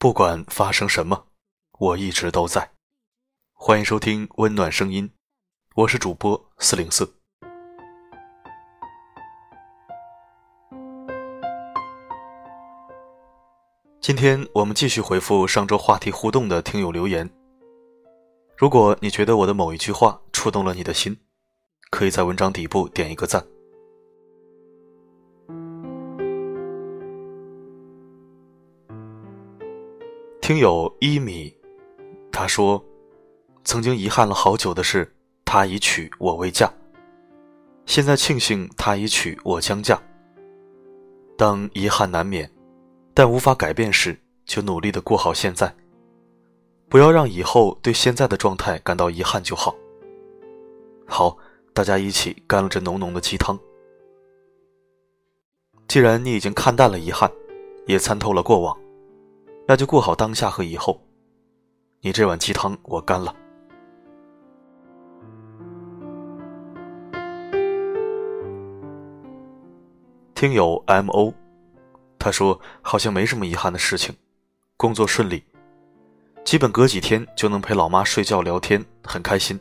不管发生什么，我一直都在。欢迎收听温暖声音，我是主播四零四。今天我们继续回复上周话题互动的听友留言。如果你觉得我的某一句话触动了你的心，可以在文章底部点一个赞。听友一米，他说：“曾经遗憾了好久的是，他已娶我未嫁。现在庆幸他已娶我将嫁。当遗憾难免，但无法改变时，就努力的过好现在，不要让以后对现在的状态感到遗憾就好。”好，大家一起干了这浓浓的鸡汤。既然你已经看淡了遗憾，也参透了过往。那就过好当下和以后。你这碗鸡汤我干了。听友 M O，他说好像没什么遗憾的事情，工作顺利，基本隔几天就能陪老妈睡觉聊天，很开心。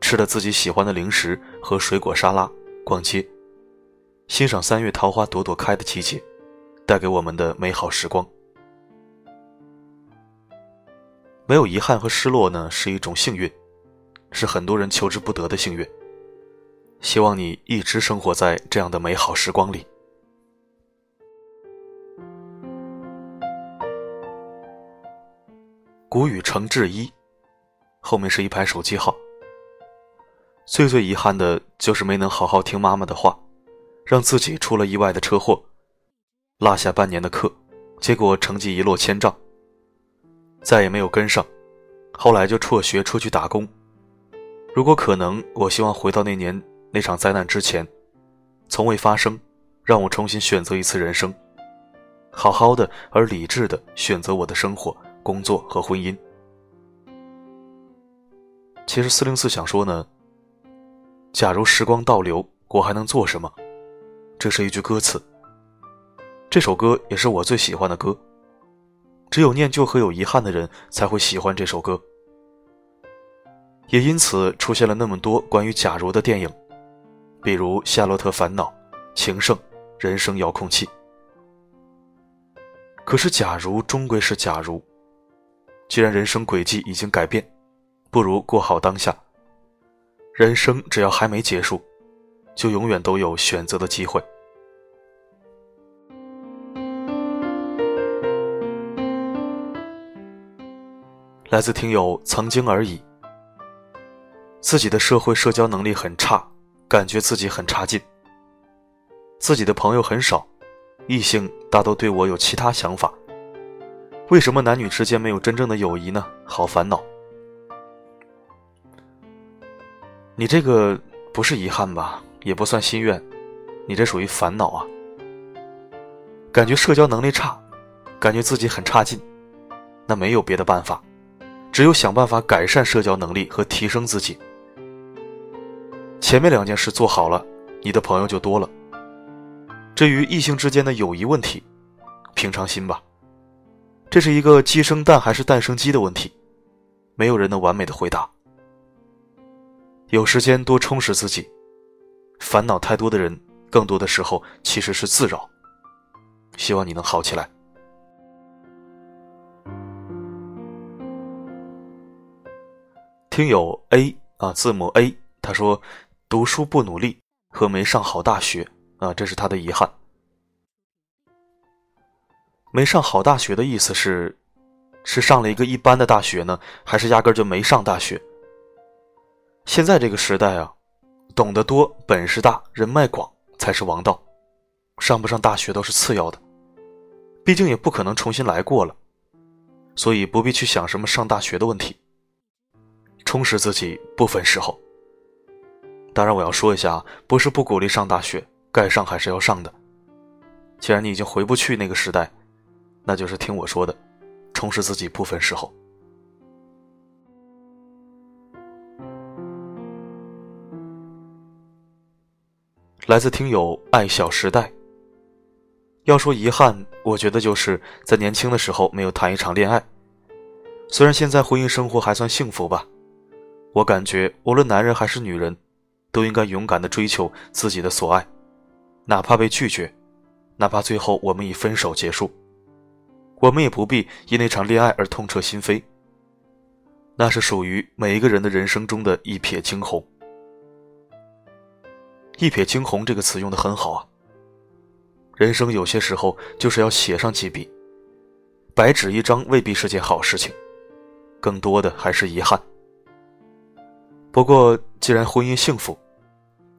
吃了自己喜欢的零食和水果沙拉，逛街，欣赏三月桃花朵朵开的季节，带给我们的美好时光。没有遗憾和失落呢，是一种幸运，是很多人求之不得的幸运。希望你一直生活在这样的美好时光里。古语成志一，后面是一排手机号。最最遗憾的就是没能好好听妈妈的话，让自己出了意外的车祸，落下半年的课，结果成绩一落千丈。再也没有跟上，后来就辍学出去打工。如果可能，我希望回到那年那场灾难之前，从未发生，让我重新选择一次人生，好好的而理智的选择我的生活、工作和婚姻。其实四零四想说呢，假如时光倒流，我还能做什么？这是一句歌词。这首歌也是我最喜欢的歌。只有念旧和有遗憾的人才会喜欢这首歌，也因此出现了那么多关于“假如”的电影，比如《夏洛特烦恼》《情圣》《人生遥控器》。可是，假如终归是假如，既然人生轨迹已经改变，不如过好当下。人生只要还没结束，就永远都有选择的机会。来自听友曾经而已，自己的社会社交能力很差，感觉自己很差劲。自己的朋友很少，异性大都对我有其他想法。为什么男女之间没有真正的友谊呢？好烦恼。你这个不是遗憾吧？也不算心愿，你这属于烦恼啊。感觉社交能力差，感觉自己很差劲，那没有别的办法。只有想办法改善社交能力和提升自己。前面两件事做好了，你的朋友就多了。至于异性之间的友谊问题，平常心吧。这是一个鸡生蛋还是蛋生鸡的问题，没有人能完美的回答。有时间多充实自己，烦恼太多的人，更多的时候其实是自扰。希望你能好起来。听友 A 啊，字母 A，他说：“读书不努力和没上好大学啊，这是他的遗憾。没上好大学的意思是，是上了一个一般的大学呢，还是压根就没上大学？现在这个时代啊，懂得多、本事大、人脉广才是王道，上不上大学都是次要的。毕竟也不可能重新来过了，所以不必去想什么上大学的问题。”充实自己部分时候。当然，我要说一下，不是不鼓励上大学，该上还是要上的。既然你已经回不去那个时代，那就是听我说的，充实自己部分时候。来自听友爱小时代，要说遗憾，我觉得就是在年轻的时候没有谈一场恋爱。虽然现在婚姻生活还算幸福吧，我感觉无论男人还是女人，都应该勇敢的追求自己的所爱，哪怕被拒绝，哪怕最后我们以分手结束，我们也不必因那场恋爱而痛彻心扉。那是属于每一个人的人生中的一瞥惊鸿。一瞥惊鸿这个词用的很好啊。人生有些时候就是要写上几笔，白纸一张未必是件好事情，更多的还是遗憾。不过既然婚姻幸福，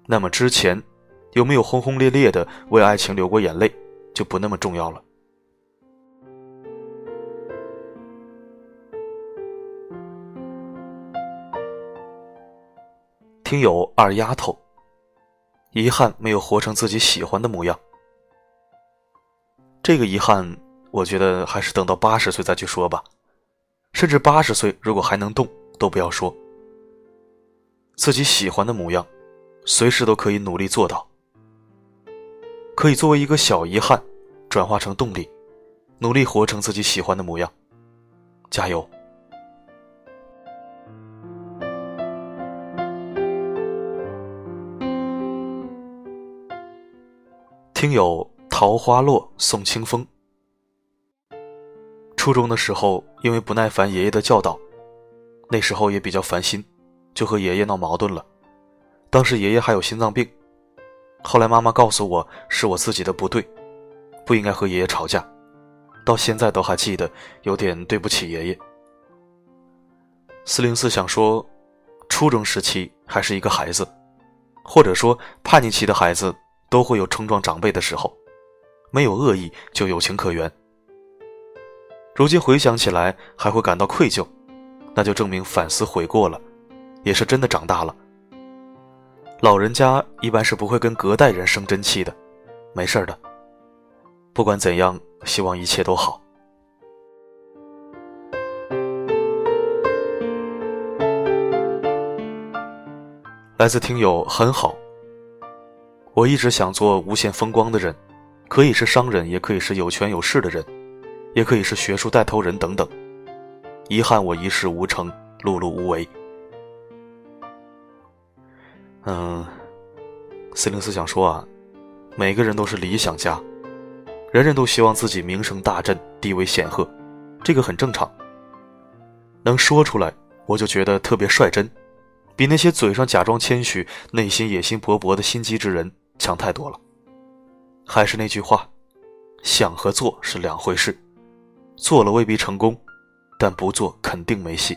那么之前有没有轰轰烈烈的为爱情流过眼泪，就不那么重要了。听友二丫头，遗憾没有活成自己喜欢的模样。这个遗憾，我觉得还是等到八十岁再去说吧。甚至八十岁如果还能动，都不要说。自己喜欢的模样，随时都可以努力做到。可以作为一个小遗憾，转化成动力，努力活成自己喜欢的模样。加油！听友桃花落送清风。初中的时候，因为不耐烦爷爷的教导，那时候也比较烦心，就和爷爷闹矛盾了。当时爷爷还有心脏病，后来妈妈告诉我是我自己的不对，不应该和爷爷吵架，到现在都还记得，有点对不起爷爷。四零四想说，初中时期还是一个孩子，或者说叛逆期的孩子。都会有冲撞长辈的时候，没有恶意就有情可原。如今回想起来还会感到愧疚，那就证明反思悔过了，也是真的长大了。老人家一般是不会跟隔代人生真气的，没事的。不管怎样，希望一切都好。来自听友很好。我一直想做无限风光的人，可以是商人，也可以是有权有势的人，也可以是学术带头人等等。遗憾我一事无成，碌碌无为。嗯，四零四想说啊，每个人都是理想家，人人都希望自己名声大振，地位显赫，这个很正常。能说出来，我就觉得特别率真，比那些嘴上假装谦虚，内心野心勃勃的心机之人。强太多了。还是那句话，想和做是两回事，做了未必成功，但不做肯定没戏。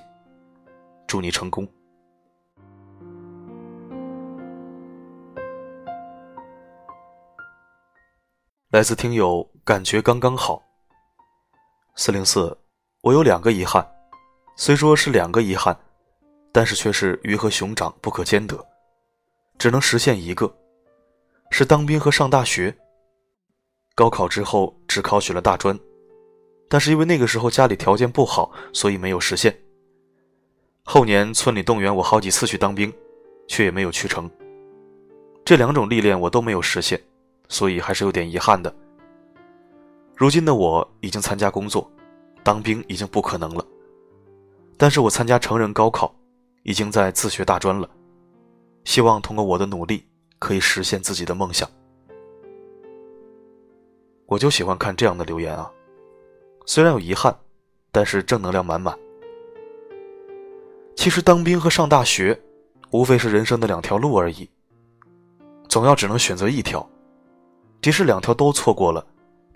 祝你成功。来自听友，感觉刚刚好。四零四，我有两个遗憾，虽说是两个遗憾，但是却是鱼和熊掌不可兼得，只能实现一个。是当兵和上大学。高考之后只考取了大专，但是因为那个时候家里条件不好，所以没有实现。后年村里动员我好几次去当兵，却也没有去成。这两种历练我都没有实现，所以还是有点遗憾的。如今的我已经参加工作，当兵已经不可能了。但是我参加成人高考，已经在自学大专了，希望通过我的努力。可以实现自己的梦想，我就喜欢看这样的留言啊！虽然有遗憾，但是正能量满满。其实当兵和上大学，无非是人生的两条路而已。总要只能选择一条，即使两条都错过了，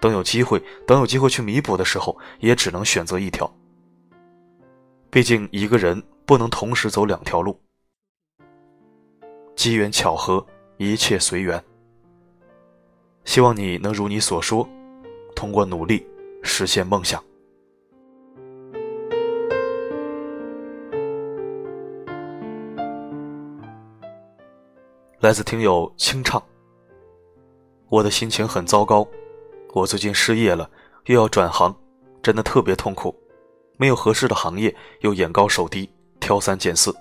等有机会，等有机会去弥补的时候，也只能选择一条。毕竟一个人不能同时走两条路，机缘巧合。一切随缘。希望你能如你所说，通过努力实现梦想。来自听友清唱。我的心情很糟糕，我最近失业了，又要转行，真的特别痛苦。没有合适的行业，又眼高手低，挑三拣四。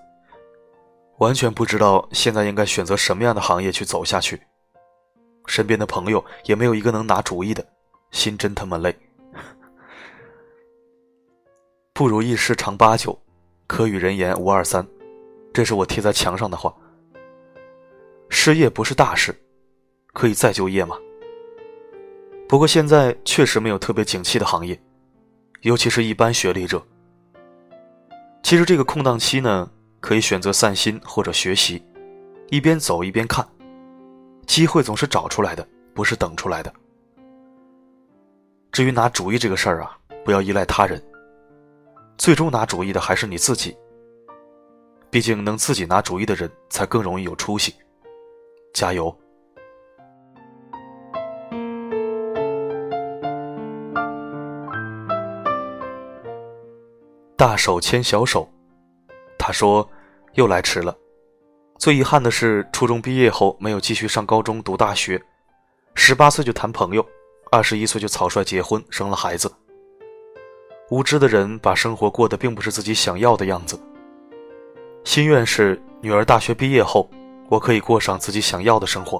完全不知道现在应该选择什么样的行业去走下去，身边的朋友也没有一个能拿主意的，心真他妈累。不如意事常八九，可与人言无二三，这是我贴在墙上的话。失业不是大事，可以再就业吗？不过现在确实没有特别景气的行业，尤其是一般学历者。其实这个空档期呢，可以选择散心或者学习，一边走一边看，机会总是找出来的，不是等出来的。至于拿主意这个事儿啊，不要依赖他人，最终拿主意的还是你自己。毕竟能自己拿主意的人，才更容易有出息。加油！大手牵小手，他说：“又来迟了。最遗憾的是，初中毕业后没有继续上高中读大学，十八岁就谈朋友，二十一岁就草率结婚生了孩子。无知的人把生活过得并不是自己想要的样子。心愿是女儿大学毕业后，我可以过上自己想要的生活。”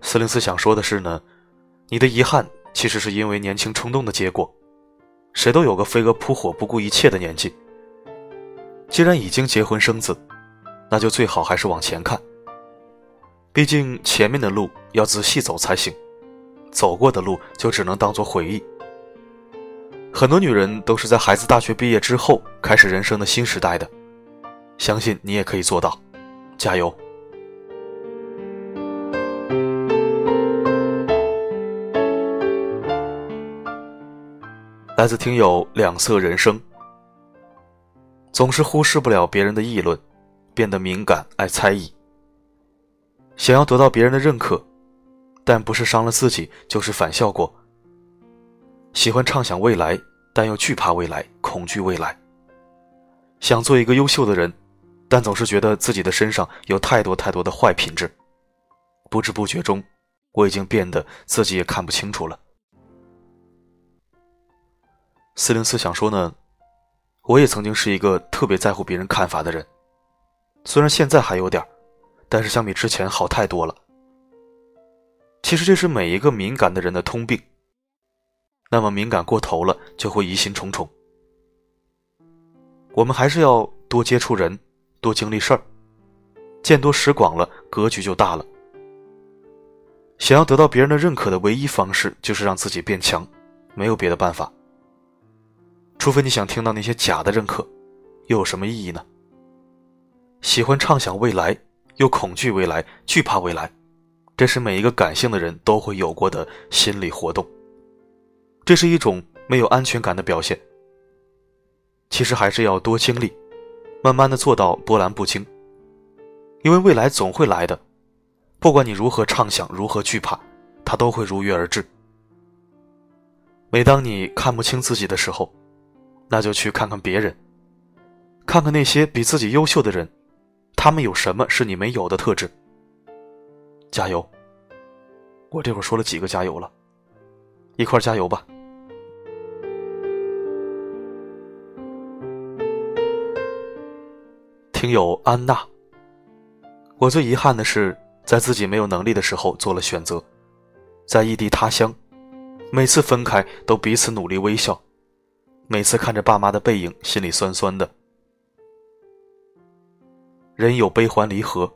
四零四想说的是呢，你的遗憾其实是因为年轻冲动的结果。谁都有个飞蛾扑火、不顾一切的年纪。既然已经结婚生子，那就最好还是往前看。毕竟前面的路要仔细走才行，走过的路就只能当做回忆。很多女人都是在孩子大学毕业之后开始人生的新时代的，相信你也可以做到，加油！来自听友两色人生，总是忽视不了别人的议论，变得敏感爱猜疑，想要得到别人的认可，但不是伤了自己，就是反效果。喜欢畅想未来，但又惧怕未来，恐惧未来。想做一个优秀的人，但总是觉得自己的身上有太多太多的坏品质，不知不觉中，我已经变得自己也看不清楚了。四零四想说呢，我也曾经是一个特别在乎别人看法的人，虽然现在还有点但是相比之前好太多了。其实这是每一个敏感的人的通病。那么敏感过头了，就会疑心重重。我们还是要多接触人，多经历事儿，见多识广了，格局就大了。想要得到别人的认可的唯一方式，就是让自己变强，没有别的办法。除非你想听到那些假的认可，又有什么意义呢？喜欢畅想未来，又恐惧未来，惧怕未来，这是每一个感性的人都会有过的心理活动。这是一种没有安全感的表现。其实还是要多经历，慢慢的做到波澜不惊。因为未来总会来的，不管你如何畅想，如何惧怕，它都会如约而至。每当你看不清自己的时候，那就去看看别人，看看那些比自己优秀的人，他们有什么是你没有的特质？加油！我这会儿说了几个加油了，一块加油吧。听友安娜，我最遗憾的是，在自己没有能力的时候做了选择，在异地他乡，每次分开都彼此努力微笑。每次看着爸妈的背影，心里酸酸的。人有悲欢离合，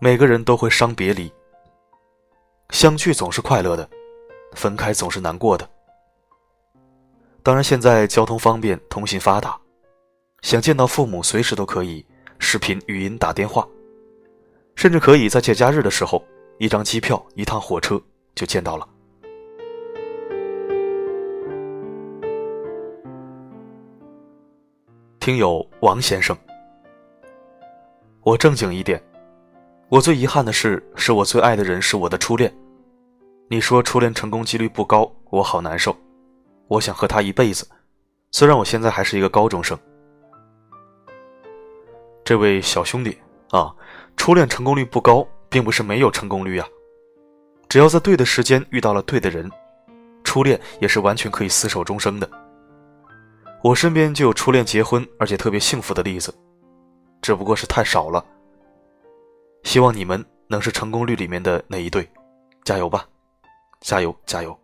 每个人都会伤别离。相聚总是快乐的，分开总是难过的。当然，现在交通方便，通信发达，想见到父母，随时都可以视频、语音、打电话，甚至可以在节假日的时候，一张机票、一趟火车就见到了。听友王先生，我正经一点。我最遗憾的事，是我最爱的人是我的初恋。你说初恋成功几率不高，我好难受。我想和他一辈子，虽然我现在还是一个高中生。这位小兄弟啊，初恋成功率不高，并不是没有成功率啊。只要在对的时间遇到了对的人，初恋也是完全可以厮守终生的。我身边就有初恋结婚而且特别幸福的例子，只不过是太少了。希望你们能是成功率里面的那一对，加油吧！加油，加油！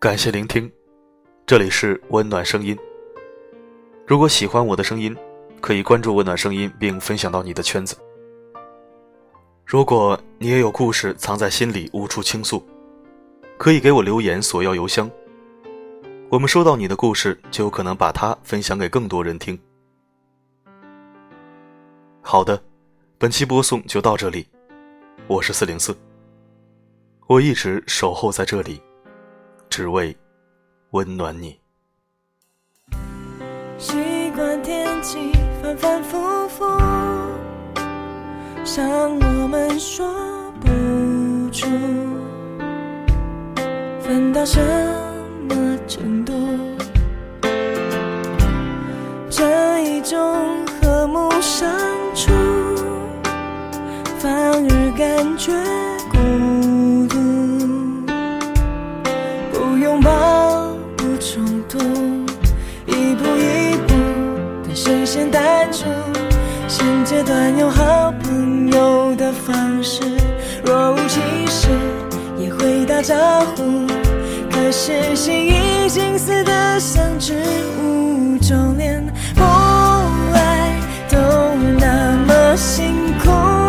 感谢聆听，这里是温暖声音。如果喜欢我的声音，可以关注温暖声音并分享到你的圈子。如果你也有故事藏在心里无处倾诉，可以给我留言索要邮箱。我们收到你的故事，就有可能把它分享给更多人听。好的，本期播送就到这里，我是四零四，我一直守候在这里。只为温暖你。习惯天气反反复复，像我们说不出分到什么程度。这一种和睦相处，反而感觉。一步一步，等谁先淡出？现阶段有好朋友的方式，若无其事也会打招呼，可是心已经死得像植物，就连不爱都那么辛苦。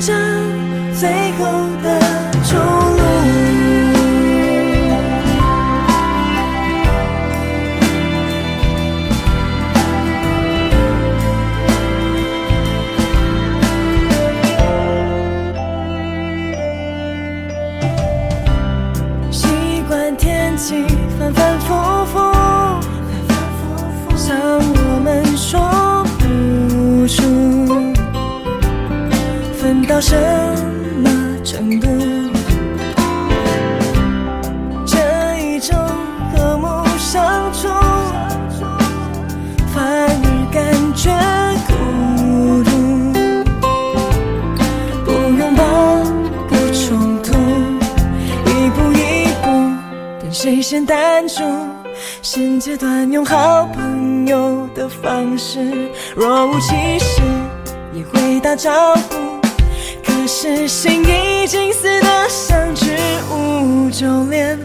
成最后的到什么程度？这一种和睦相处，反而感觉孤独。不拥抱，不冲突，一步一步，等谁先淡出？现阶段用好朋友的方式，若无其事也会打招呼。是心已经死得像植物，就连